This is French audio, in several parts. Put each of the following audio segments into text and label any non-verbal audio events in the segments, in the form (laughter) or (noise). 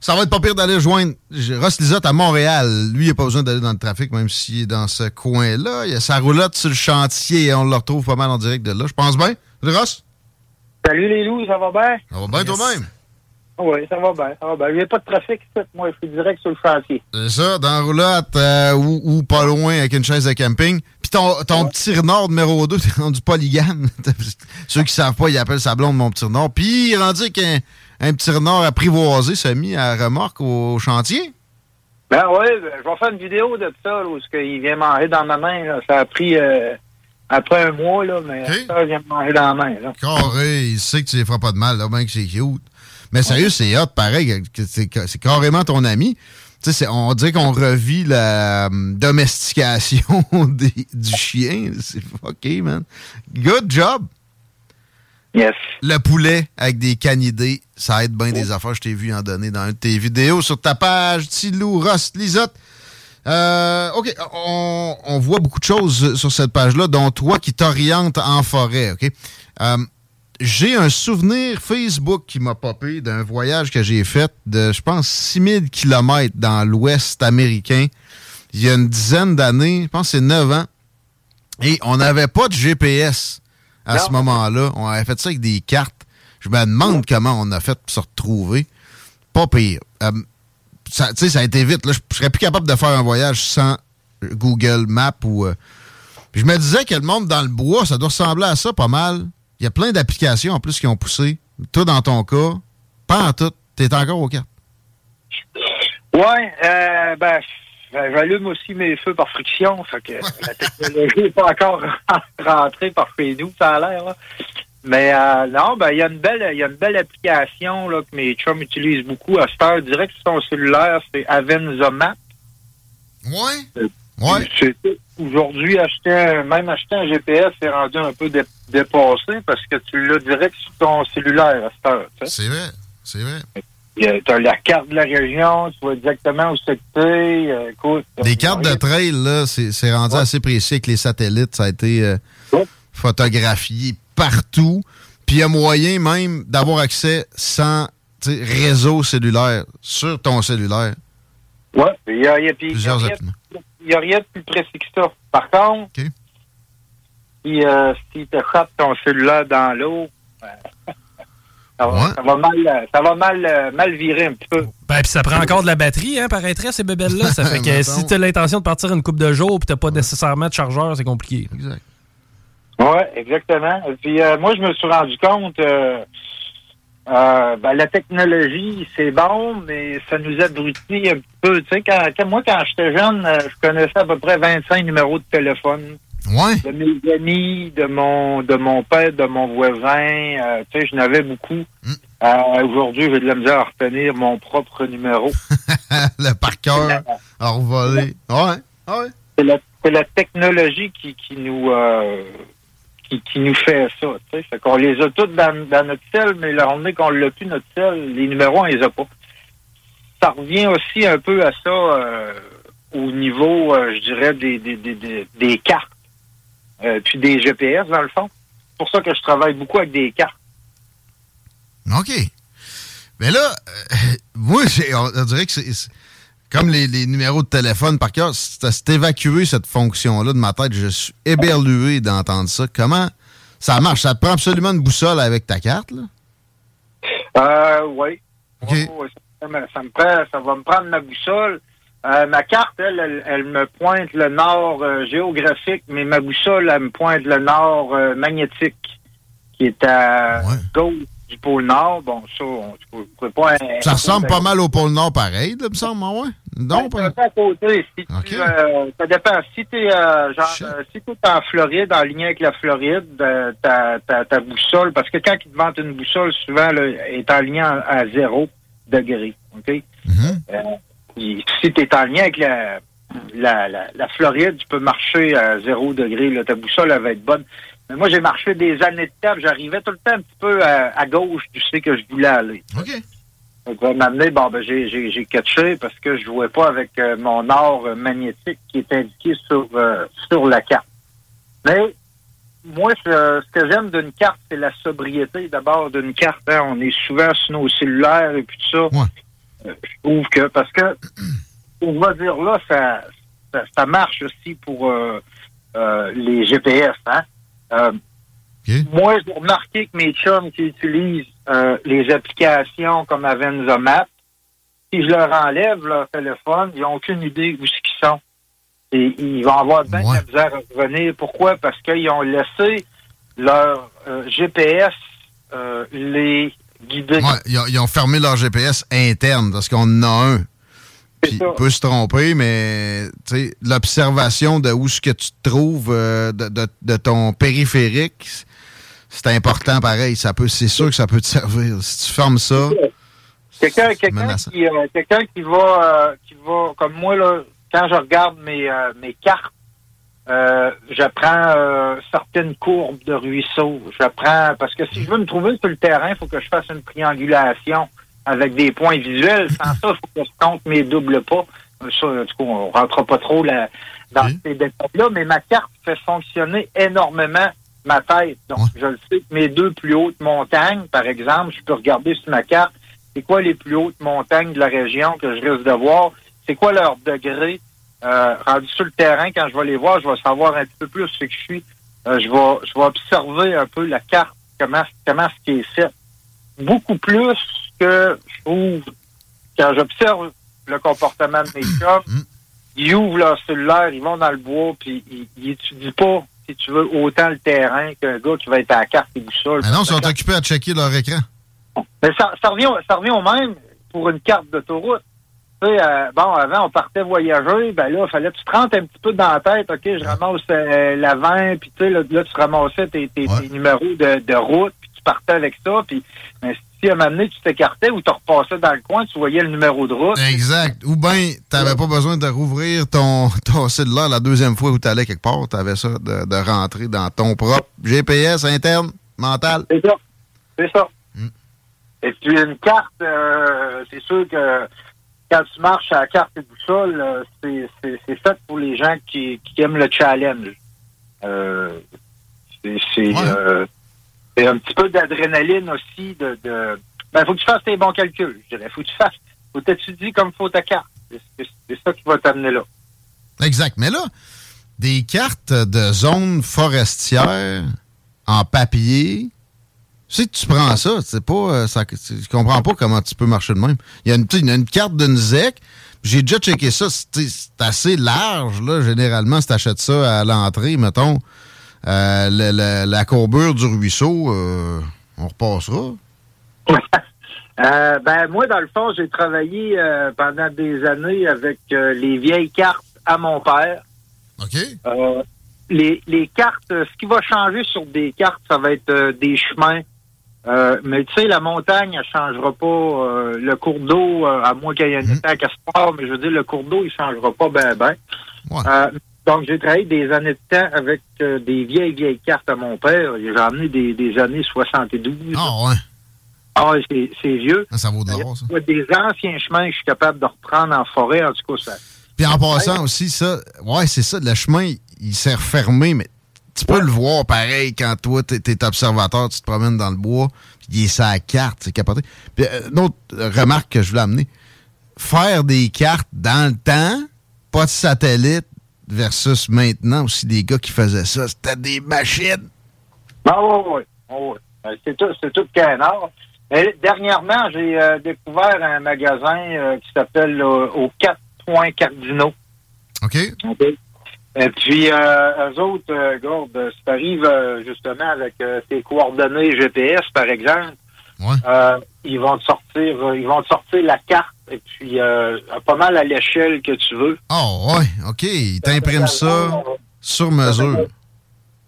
Ça va être pas pire d'aller joindre Ross Lisotte à Montréal. Lui, il n'a pas besoin d'aller dans le trafic, même s'il est dans ce coin-là. Il a sa roulotte sur le chantier et on le retrouve pas mal en direct de là. Je pense bien. Ross? Salut les loups, ça va bien? Ça va bien toi-même? Oui, ça va bien, ça va bien. Il n'y a pas de trafic, moi, je suis direct sur le chantier. C'est ça, dans la roulotte euh, ou, ou pas loin avec une chaise de camping. Puis ton, ton petit renard numéro 2, (laughs) t'es rendu polygame. (laughs) Ceux qui savent pas, ils appellent sa blonde mon petit renard. Puis il rendu qu'un un petit renard apprivoisé s'est mis à remorque au chantier? Ben oui, ben, je vais faire une vidéo de ça, là, où ce qu'il vient manger dans ma main. Là. Ça a pris euh, après un mois, là, mais ça, il vient manger dans la main. Là. Carré, il sait que tu les feras pas de mal, là, bien que c'est cute. Mais sérieux, c'est hot, pareil, c'est carrément ton ami. Tu sais, c'est- on dirait qu'on revit la euh, domestication (laughs) des- du chien. C'est fucké, man. Good job. Yes. Le poulet avec des canidés, ça aide bien des affaires. Je t'ai vu en donner dans une de tes vidéos sur ta page. Tilou, Ross, Lisotte. Euh, OK, on, on voit beaucoup de choses sur cette page-là, dont toi qui t'orientes en forêt, OK? Euh, j'ai un souvenir Facebook qui m'a popé d'un voyage que j'ai fait de, je pense, 6000 kilomètres dans l'Ouest américain il y a une dizaine d'années, je pense que c'est 9 ans, et on n'avait pas de GPS à Non. ce moment-là. On avait fait ça avec des cartes. Je me demande comment on a fait pour se retrouver. Pas pire. Euh, ça, tu sais, ça a été vite. Là. Je serais plus capable de faire un voyage sans Google Maps ou. euh, je me disais que le monde dans le bois, ça doit ressembler à ça pas mal. Il y a plein d'applications en plus qui ont poussé. Toi, dans ton cas, pas en tout. T'es encore au cartes. Ouais, euh, ben, ben, j'allume aussi mes feux par friction, fait que (laughs) la technologie n'est pas encore (laughs) rentrée par chez nous, ça a l'air. Mais euh, non, ben il y a une belle, il y a une belle application là, que mes chums utilisent beaucoup à cette heure direct sur son cellulaire, c'est Avenza Map. Ouais. Ouais. C'est- Aujourd'hui, acheter un- même acheter un GPS, c'est rendu un peu dé- dépassé parce que tu l'as direct sur ton cellulaire à cette heure. tu sais. C'est vrai. C'est vrai. Tu as la carte de la région, tu vois exactement où c'est que euh, écoute, Des cartes de trail, là, c'est rendu assez précis avec les satellites. Ça a été euh, photographié partout. Puis il y a moyen même d'avoir accès sans réseau cellulaire sur ton cellulaire. Ouais, il y a, il y a- puis Plusieurs rien- applis. il y a rien de plus précis que ça. Par contre, si, euh, si tu frappes ton cellulaire dans l'eau, (laughs) Ça va, Ouais. ça va mal, ça va mal, euh, mal virer un petit peu. Ben, puis ça prend encore de la batterie, hein, paraîtrait, ces bébelles-là. Ça fait (laughs) que si t'as l'intention de partir une coupe de jours puis t'as pas nécessairement de chargeur, c'est compliqué. Exact. Oui, exactement. Et puis euh, moi, je me suis rendu compte, euh, euh, ben, la technologie, c'est bon, mais ça nous abrutit un petit peu. Tu sais, quand, quand- moi, quand j'étais jeune, euh, je connaissais à peu près 25 numéros de téléphone. Ouais. De mes amis, de mon de mon père, de mon voisin. euh, tu sais, je n'avais beaucoup. Euh, Aujourd'hui, j'ai de la misère à retenir mon propre numéro. (laughs) le par cœur à revoler. Ouais. Ouais. c'est la, la technologie qui, qui nous euh, qui, qui nous fait ça. tu sais. Fait qu'on les a toutes dans, dans notre cell, mais la journée qu'on l'a plus notre cell, les numéros, on les a pas. Ça revient aussi un peu à ça euh, au niveau, euh, je dirais, des, des, des, des cartes, euh, puis des GPS, dans le fond. C'est pour ça que je travaille beaucoup avec des cartes. OK. Mais là, euh, (laughs) moi, on, on dirait que c'est comme les, les numéros de téléphone par cœur, c'est évacué cette fonction-là de ma tête. Je suis éberlué d'entendre ça. Comment ça marche? Ça te prend absolument une boussole avec ta carte, là? Euh, oui. OK. Ouais, ouais, ça, me- ça me prend, ça va me prendre ma boussole. Euh, ma carte, elle, elle, elle me pointe le nord euh, géographique, mais ma boussole, elle me pointe le nord euh, magnétique, qui est à Ouais. gauche du pôle nord. Bon, ça, on ne pourrait pas... Ça ressemble pas mal au pôle Nord pareil, là, me semble, ah ouais? Non, pas... c'est à côté. Si tu, ça dépend. Si tu es genre, si t'es en Floride, en lien avec la Floride, ta, boussole, parce que quand ils te vendent une boussole, souvent, elle est en lien à zéro degré. OK? Mhm. Si tu es en lien avec la, la, la, la Floride, tu peux marcher à zéro degré. Là, ta boussole, elle va être bonne. Mais moi, j'ai marché des années de puis J'arrivais tout le temps un petit peu à, à gauche du sais que je voulais aller. OK. Donc, va m'amener, bon, ben, j'ai, catché parce que je jouais pas avec euh, mon or euh, magnétique qui est indiqué sur, euh, sur la carte. Mais, moi, ce, ce que j'aime d'une carte, c'est la sobriété d'abord d'une carte. hein. On est souvent sur nos cellulaires et puis tout ça. Ouais. Euh, je trouve que, parce que, on va dire là, ça, ça, ça marche aussi pour euh, euh, les GPS, hein. Euh, moi, j'ai remarqué que mes chums qui utilisent les applications comme Avenza Map, si je leur enlève leur téléphone, ils n'ont aucune idée où ce qu'ils sont. Et ils vont avoir bien de Ouais. la misère à revenir. Pourquoi? Parce qu'ils ont laissé leur GPS les Ouais, ils, ont, ils ont fermé leur GPS interne parce qu'on en a un. Puis il peut se tromper, mais l'observation de où ce que tu te trouves euh, de, de- de ton périphérique, c'est important pareil. Ça peut, c'est sûr que ça peut te servir. Si tu fermes ça, Quelqu'un c'est quelqu'un qui, euh, quelqu'un qui va euh, qui va comme moi là, quand je regarde mes euh, mes cartes, euh, j'apprends euh, certaines courbes de ruisseaux. J'apprends parce que si je veux me trouver sur le terrain, il faut que je fasse une triangulation avec des points visuels. Sans ça, il faut que je compte mes doubles pas. Ça, en tout cas, on rentrera pas trop là, dans Oui. ces détails-là, mais ma carte fait fonctionner énormément ma tête. Donc, Ouais. je le sais que mes deux plus hautes montagnes, par exemple, je peux regarder sur ma carte c'est quoi les plus hautes montagnes de la région que je risque de voir, c'est quoi leur degré. Euh, rendu sur le terrain, quand je vais les voir, je vais savoir un petit peu plus ce que je suis. Euh, je vais je vais observer un peu la carte, comment comment ce qui est fait. Beaucoup plus que je trouve quand j'observe le comportement de mes chums, Mm. ils ouvrent leur cellulaire, ils vont dans le bois, puis ils, ils étudient pas, si tu veux, autant le terrain qu'un gars qui va être à la carte et boussole. Ah non, ils sont occupés à checker leur écran. Mais ça, ça, revient, ça revient au même pour une carte d'autoroute. Tu sais, euh, bon, avant, on partait voyager, ben là, il fallait que tu te rentres un petit peu dans la tête, OK, je ramasse euh, la 20, puis tu sais, là, là, tu ramassais tes, tes, Ouais. tes numéros de, de route, puis tu partais avec ça, puis ben, si à un moment donné, tu t'écartais ou tu repassais dans le coin, tu voyais le numéro de route. Exact. Ou bien, t'avais pas besoin de rouvrir ton, (laughs) ton cellulaire la deuxième fois où t'allais quelque part. T'avais ça de, de rentrer dans ton propre GPS interne, mental. C'est ça. C'est ça. Mm. Et puis une carte, euh, c'est sûr que quand tu marches à la carte et boussole, c'est, c'est, c'est fait pour les gens qui, qui aiment le challenge. Euh, c'est, c'est, Ouais. euh, c'est un petit peu d'adrénaline aussi. De, de... Ben, faut que tu fasses tes bons calculs, je dirais. Faut que tu fasses, faut t'étudier comme faut ta carte. C'est ça qui va t'amener là. Exact. Mais là, des cartes de zones forestières en papier, Si tu prends ça, c'est pas. euh, ça, je comprends pas comment tu peux marcher de même. Il y a une, une carte d'une ZEC. J'ai déjà checké ça. C'est assez large, là, généralement, si tu achètes ça à l'entrée, mettons. euh, la courbure du ruisseau, euh, on repassera. (laughs) Euh, ben moi, dans le fond, j'ai travaillé pendant des années avec les vieilles cartes à mon père. OK. Les, les cartes, ce qui va changer sur des cartes, ça va être des chemins. Euh, mais tu sais, la montagne, elle changera pas. euh, le cours d'eau, euh, à moins qu'il y ait un étang à sport, mais je veux dire, le cours d'eau, il changera pas ben ben. Ouais. Donc, j'ai travaillé des années de temps avec des vieilles, vieilles cartes à mon père. J'ai amené des, des années 72. Ah, ouais. Ah, ouais, c'est vieux. Ah, Ça vaut de l'or, ça. Des anciens chemins que je suis capable de reprendre en forêt. En tout cas, ça. Puis en passant aussi, ça, ouais, c'est ça, le chemin, il s'est refermé, mais tu peux le voir pareil quand toi, t'es es observateur, tu te promènes dans le bois, puis il est sa carte, c'est capoté. Puis euh, une autre remarque que je voulais amener, faire des cartes dans le temps, pas de satellite, versus maintenant aussi des gars qui faisaient ça, c'était des machines. Ah oui, oui, oui. Euh, C'est tout, c'est tout canard. Mais dernièrement, j'ai euh, découvert un magasin euh, qui s'appelle euh, aux quatre points cardinaux. OK? Et puis, euh, eux autres, euh, regarde, euh, si t'arrives euh, justement avec euh, tes coordonnées GPS, par exemple, Ouais. euh, ils vont te sortir, euh, ils vont te sortir la carte et puis euh, pas mal à l'échelle que tu veux. Oh, ouais, OK, il t'imprime ça sur mesure.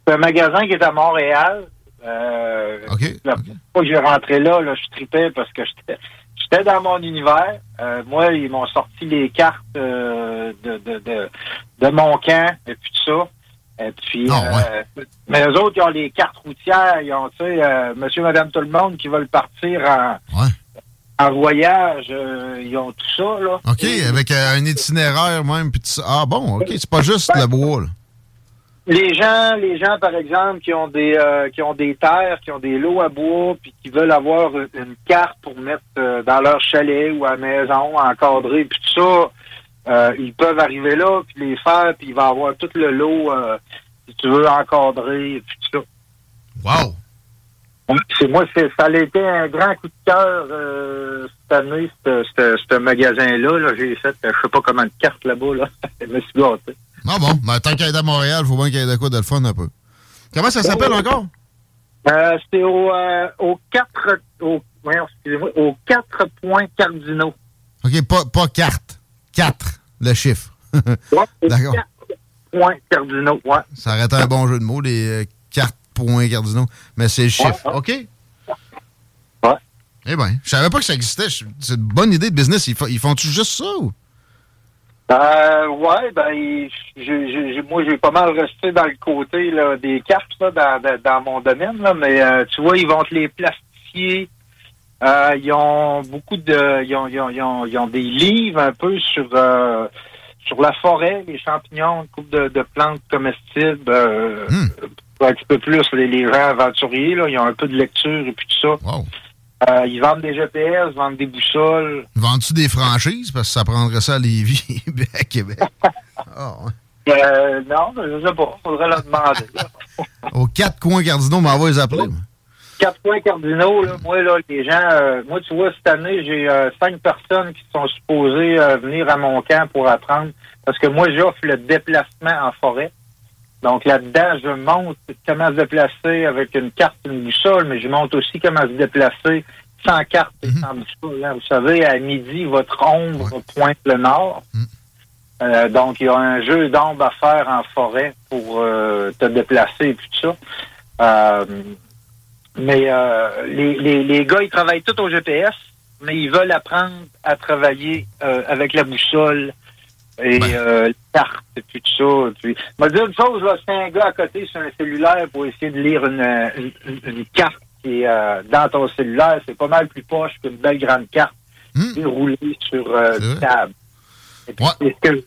C'est un magasin qui est à Montréal. Euh, OK. La première fois que j'ai rentré là, là, je tripais parce que j'étais j'étais dans mon univers. Euh, moi, ils m'ont sorti les cartes euh, de, de, de, de mon camp et puis tout ça. Et puis, Ah, euh, mais eux autres, ils ont les cartes routières. Ils ont, tu sais, monsieur, madame, tout le monde qui veulent partir en, en voyage. ils ont tout ça, là. OK, avec un itinéraire même, puis tout ça. Ah bon, OK, c'est pas juste le bois, là. Les gens, les gens, par exemple, qui ont des euh, qui ont des terres, qui ont des lots à bois, puis qui veulent avoir une carte pour mettre euh, dans leur chalet ou à la maison, encadré, puis tout ça, euh, ils peuvent arriver là, puis les faire, puis il va avoir tout le lot, euh, si tu veux, encadré, puis tout ça. Wow! C'est moi, ça a été un grand coup de cœur cette année, ce- magasin-là. Là, j'ai fait, je sais pas comment de cartes là-bas, là. (laughs) je me suis gâté. Ah bon, ben, tant qu'il est à Montréal, faut bien qu'il y ait de quoi de le fun un peu. Comment ça s'appelle encore? Euh, c'était au, euh, aux quatre, au, aux quatre points cardinaux. OK, pas, pas carte. Quatre, le chiffre. (laughs) D'accord. Points cardinaux, ouais. Ça aurait été un bon jeu de mots, les euh, cartes points cardinaux. Mais c'est le chiffre. Ouais, ouais. OK? Ouais. Eh bien, je savais pas que ça existait. C'est une bonne idée de business. Ils, fa- ils font-tu juste ça ou? Euh, ouais, ben, j'ai- moi, j'ai pas mal resté dans le côté là, des cartes là, dans, dans, dans mon domaine, là, mais euh, tu vois, ils vont te les plastifier. Euh, ils ont beaucoup de. Ils ont, ils, ont, ils, ont, ils ont des livres un peu sur euh, sur la forêt, les champignons, une couple de, de plantes comestibles. Euh, pour Un petit peu plus les, les gens aventuriers, là, ils ont un peu de lecture et puis tout ça. Euh, ils vendent des GPS, vendent des boussoles. Vendent-tu des franchises? Parce que ça prendrait ça à Lévis (laughs) et à Québec. (laughs) Ah, ouais. Euh, non, je sais pas. Faudrait leur demander. (laughs) Aux quatre coins cardinaux, m'en va les appeler. quatre points cardinaux, là, moi, là, les gens, euh, moi, tu vois, cette année, j'ai cinq personnes qui sont supposées venir à mon camp pour apprendre, parce que moi, j'offre le déplacement en forêt. Donc, là-dedans, je montre comment se déplacer avec une carte, une boussole, mais je montre aussi comment se déplacer sans carte et sans boussole. hein. Vous savez, à midi, votre ombre pointe le nord. Euh, donc, il y a un jeu d'ombre à faire en forêt pour euh, te déplacer et tout ça. Euh, mais euh, les, les, les gars, ils travaillent tout au GPS, mais ils veulent apprendre à travailler avec la boussole et euh, les cartes et puis tout ça. Puis, m'a dire une chose, là, c'est un gars à côté sur un cellulaire pour essayer de lire une, une, carte qui est euh, dans ton cellulaire. C'est pas mal plus poche qu'une belle grande carte roulée sur euh, une table. Et puis, c'est ce que,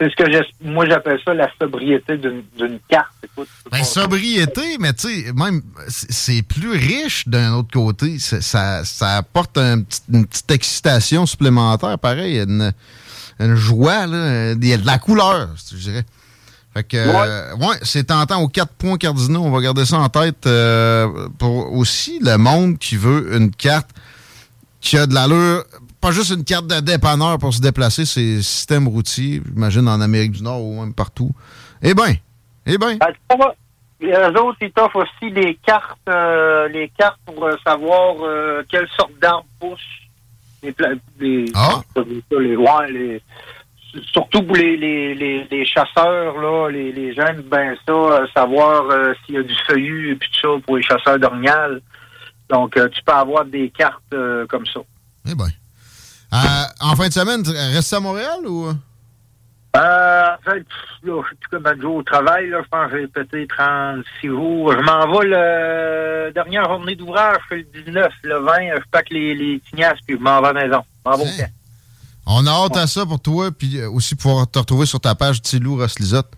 c'est ce que moi j'appelle ça la sobriété d'une d'une carte. Écoute, Ben, sobriété, mais tu sais, même, c'est plus riche d'un autre côté. Ça, ça apporte un une petite excitation supplémentaire, pareil, une, une joie, là, il y a de la couleur, je dirais. Fait que, euh, ouais, c'est tentant aux quatre points cardinaux. On va garder ça en tête euh, pour aussi le monde qui veut une carte qui a de l'allure. Pas juste une carte de dépanneur pour se déplacer, c'est système routier, j'imagine en Amérique du Nord ou même partout. Eh bien, eh bien. Ben, Les autres, ils t'offrent aussi les cartes, euh, les cartes pour euh, savoir euh, quelle sorte d'arbre pousse. Les, les, Ah? les- ouais, les- surtout pour les, les, les, les chasseurs, là, les, les gens bien ça, euh, savoir euh, s'il y a du feuillu et puis tout ça pour les chasseurs d'orignal. Donc, euh, tu peux avoir des cartes comme ça. Eh bien. Euh, en fin de semaine, tu restes à Montréal ou? Euh, en fait, là, je suis comme un jour au travail, là, je pense que j'ai pété 36 jours. Je m'en vais le dernière journée d'ouvrage, je fais le 19, le 20, je pack les, les tignasses, puis je m'en vais à la maison. Je m'en vais au camp. On a hâte à ça pour toi, puis euh, aussi pouvoir te retrouver sur ta page Tilou Ross Lisotte,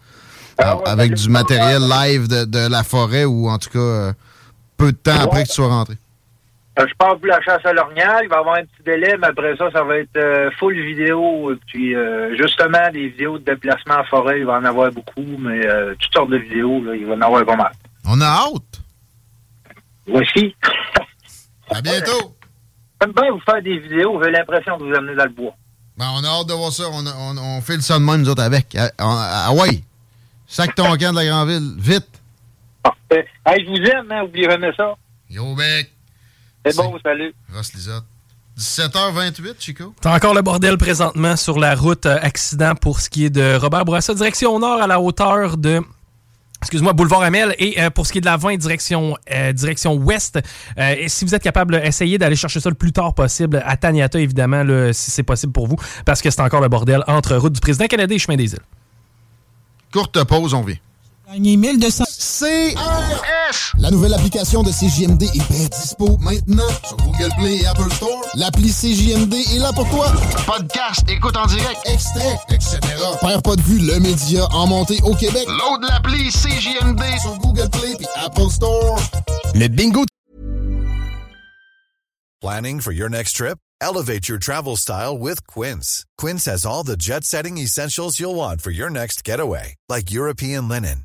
Ah euh, avec du matériel live de, de la forêt ou en tout cas euh, peu de temps après que tu sois rentré. Euh, Je pars pour la chasse à l'orignal, il va y avoir un petit délai, mais après ça, ça va être euh, full vidéo. Et puis, euh, justement, des vidéos de déplacement en forêt, il va en avoir beaucoup, mais euh, toutes sortes de vidéos, là, il va en avoir pas mal. On a hâte. Voici. (laughs) À bientôt. J'aime bien vous faire des vidéos, j'ai l'impression de vous amener dans le bois. Ben, on a hâte de voir ça. On, a- on, on fait le son de même, nous autres, avec. Ah ah ouais. Sac ton camp de la Grande-Ville. Vite. Parfait. Hey, je vous aime, hein, oubliez jamais ça. Yo, bec. C'est bon, salut. Ross Lisotte. 17h28, Chico. T'as encore le bordel présentement sur la route euh, accident pour ce qui est de Robert Bourassa, direction nord à la hauteur de excuse-moi, boulevard Amel. Et euh, pour ce qui est de la 20, direction, euh, direction ouest, euh, et si vous êtes capable, essayez d'aller chercher ça le plus tard possible à Taniata, évidemment, là, si c'est possible pour vous, parce que c'est encore le bordel entre route du président canadien et chemin des îles. Courte pause, on vient. Gagner 1200. CRS. La nouvelle application de CJMD est bien dispo maintenant sur Google Play et Apple Store. L'appli CJMD est là pour toi. Podcast, écoute en direct, extrait, etc. Père pas de vue, le média en montée au Québec. Load l'appli CJMD sur Google Play et Apple Store. Le bingo. Planning for your next trip? Elevate your travel style with Quince. Quince has all the jet setting essentials you'll want for your next getaway, like European linen,